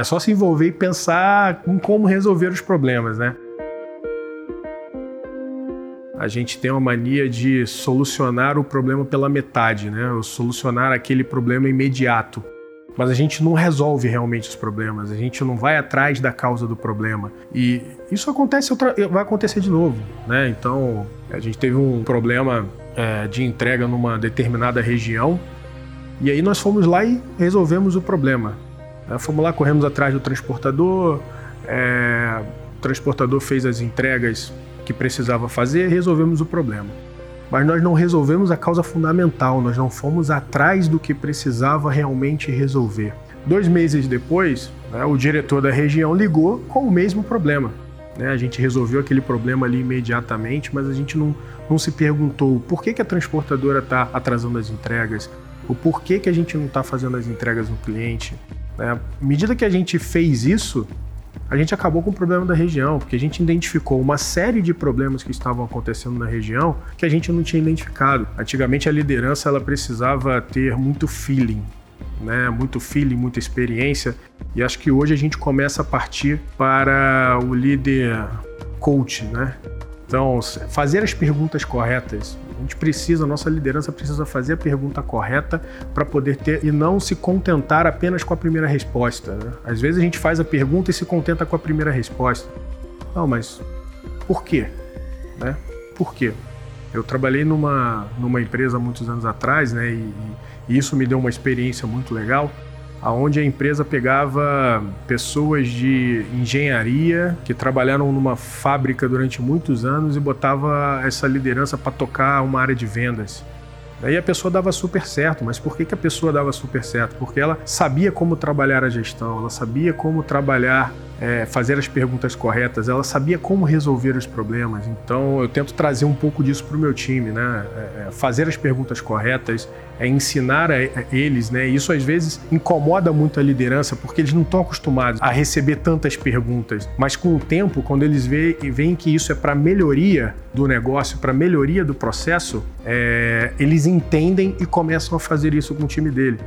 É só se envolver e pensar em como resolver os problemas, né? A gente tem uma mania de solucionar o problema pela metade, né? Ou solucionar aquele problema imediato. Mas a gente não resolve realmente os problemas, a gente não vai atrás da causa do problema. E isso acontece, vai acontecer de novo, né? Então, a gente teve um problema é, de entrega numa determinada região e aí nós fomos lá e resolvemos o problema. Fomos lá, corremos atrás do transportador, é, o transportador fez as entregas que precisava fazer resolvemos o problema. Mas nós não resolvemos a causa fundamental, nós não fomos atrás do que precisava realmente resolver. Dois meses depois, né, o diretor da região ligou com o mesmo problema. Né? A gente resolveu aquele problema ali imediatamente, mas a gente não, não se perguntou por que, que a transportadora está atrasando as entregas, o porquê que a gente não está fazendo as entregas no cliente. Né? À medida que a gente fez isso, a gente acabou com o problema da região, porque a gente identificou uma série de problemas que estavam acontecendo na região que a gente não tinha identificado. Antigamente a liderança ela precisava ter muito feeling, né? Muito feeling, muita experiência, e acho que hoje a gente começa a partir para o líder coach, né? Então, fazer as perguntas corretas. A gente precisa, a nossa liderança precisa fazer a pergunta correta para poder ter e não se contentar apenas com a primeira resposta. Né? Às vezes a gente faz a pergunta e se contenta com a primeira resposta. Não, mas por quê? Né? Por quê? Eu trabalhei numa, numa empresa muitos anos atrás, né? E, e isso me deu uma experiência muito legal aonde a empresa pegava pessoas de engenharia que trabalharam numa fábrica durante muitos anos e botava essa liderança para tocar uma área de vendas. Aí a pessoa dava super certo, mas por que, que a pessoa dava super certo? Porque ela sabia como trabalhar a gestão, ela sabia como trabalhar, é, fazer as perguntas corretas, ela sabia como resolver os problemas. Então eu tento trazer um pouco disso para o meu time, né? É, é, fazer as perguntas corretas, é ensinar a, a eles, né? Isso às vezes incomoda muito a liderança porque eles não estão acostumados a receber tantas perguntas. Mas com o tempo, quando eles veem que isso é para melhoria do negócio, para melhoria do processo, é, eles entendem e começam a fazer isso com o time dele.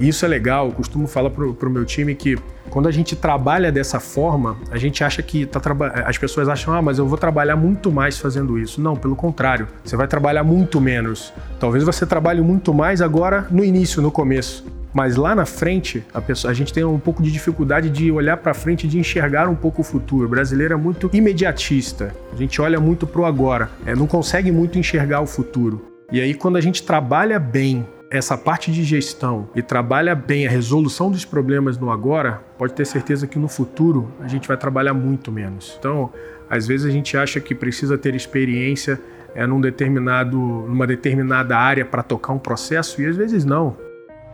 E isso é legal, eu costumo falar para o meu time que quando a gente trabalha dessa forma, a gente acha que tá as pessoas acham, ah, mas eu vou trabalhar muito mais fazendo isso. Não, pelo contrário, você vai trabalhar muito menos. Talvez você trabalhe muito mais agora no início, no começo. Mas lá na frente, a, pessoa, a gente tem um pouco de dificuldade de olhar para frente, de enxergar um pouco o futuro. O brasileiro é muito imediatista. A gente olha muito para o agora, é, não consegue muito enxergar o futuro. E aí, quando a gente trabalha bem essa parte de gestão e trabalha bem a resolução dos problemas no agora, pode ter certeza que no futuro a gente vai trabalhar muito menos. Então, às vezes a gente acha que precisa ter experiência é, num determinado, numa determinada área para tocar um processo e às vezes não.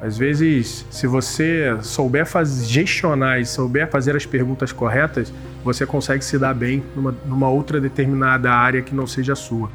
Às vezes, se você souber fazer, gestionar e souber fazer as perguntas corretas, você consegue se dar bem numa, numa outra determinada área que não seja a sua.